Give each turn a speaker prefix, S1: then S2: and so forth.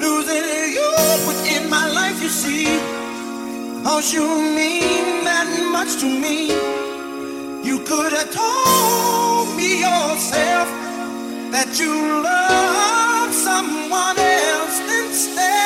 S1: Losing you within my life, you see. Cause you mean that much to me. You could have told me yourself
S2: that you
S3: love someone else instead.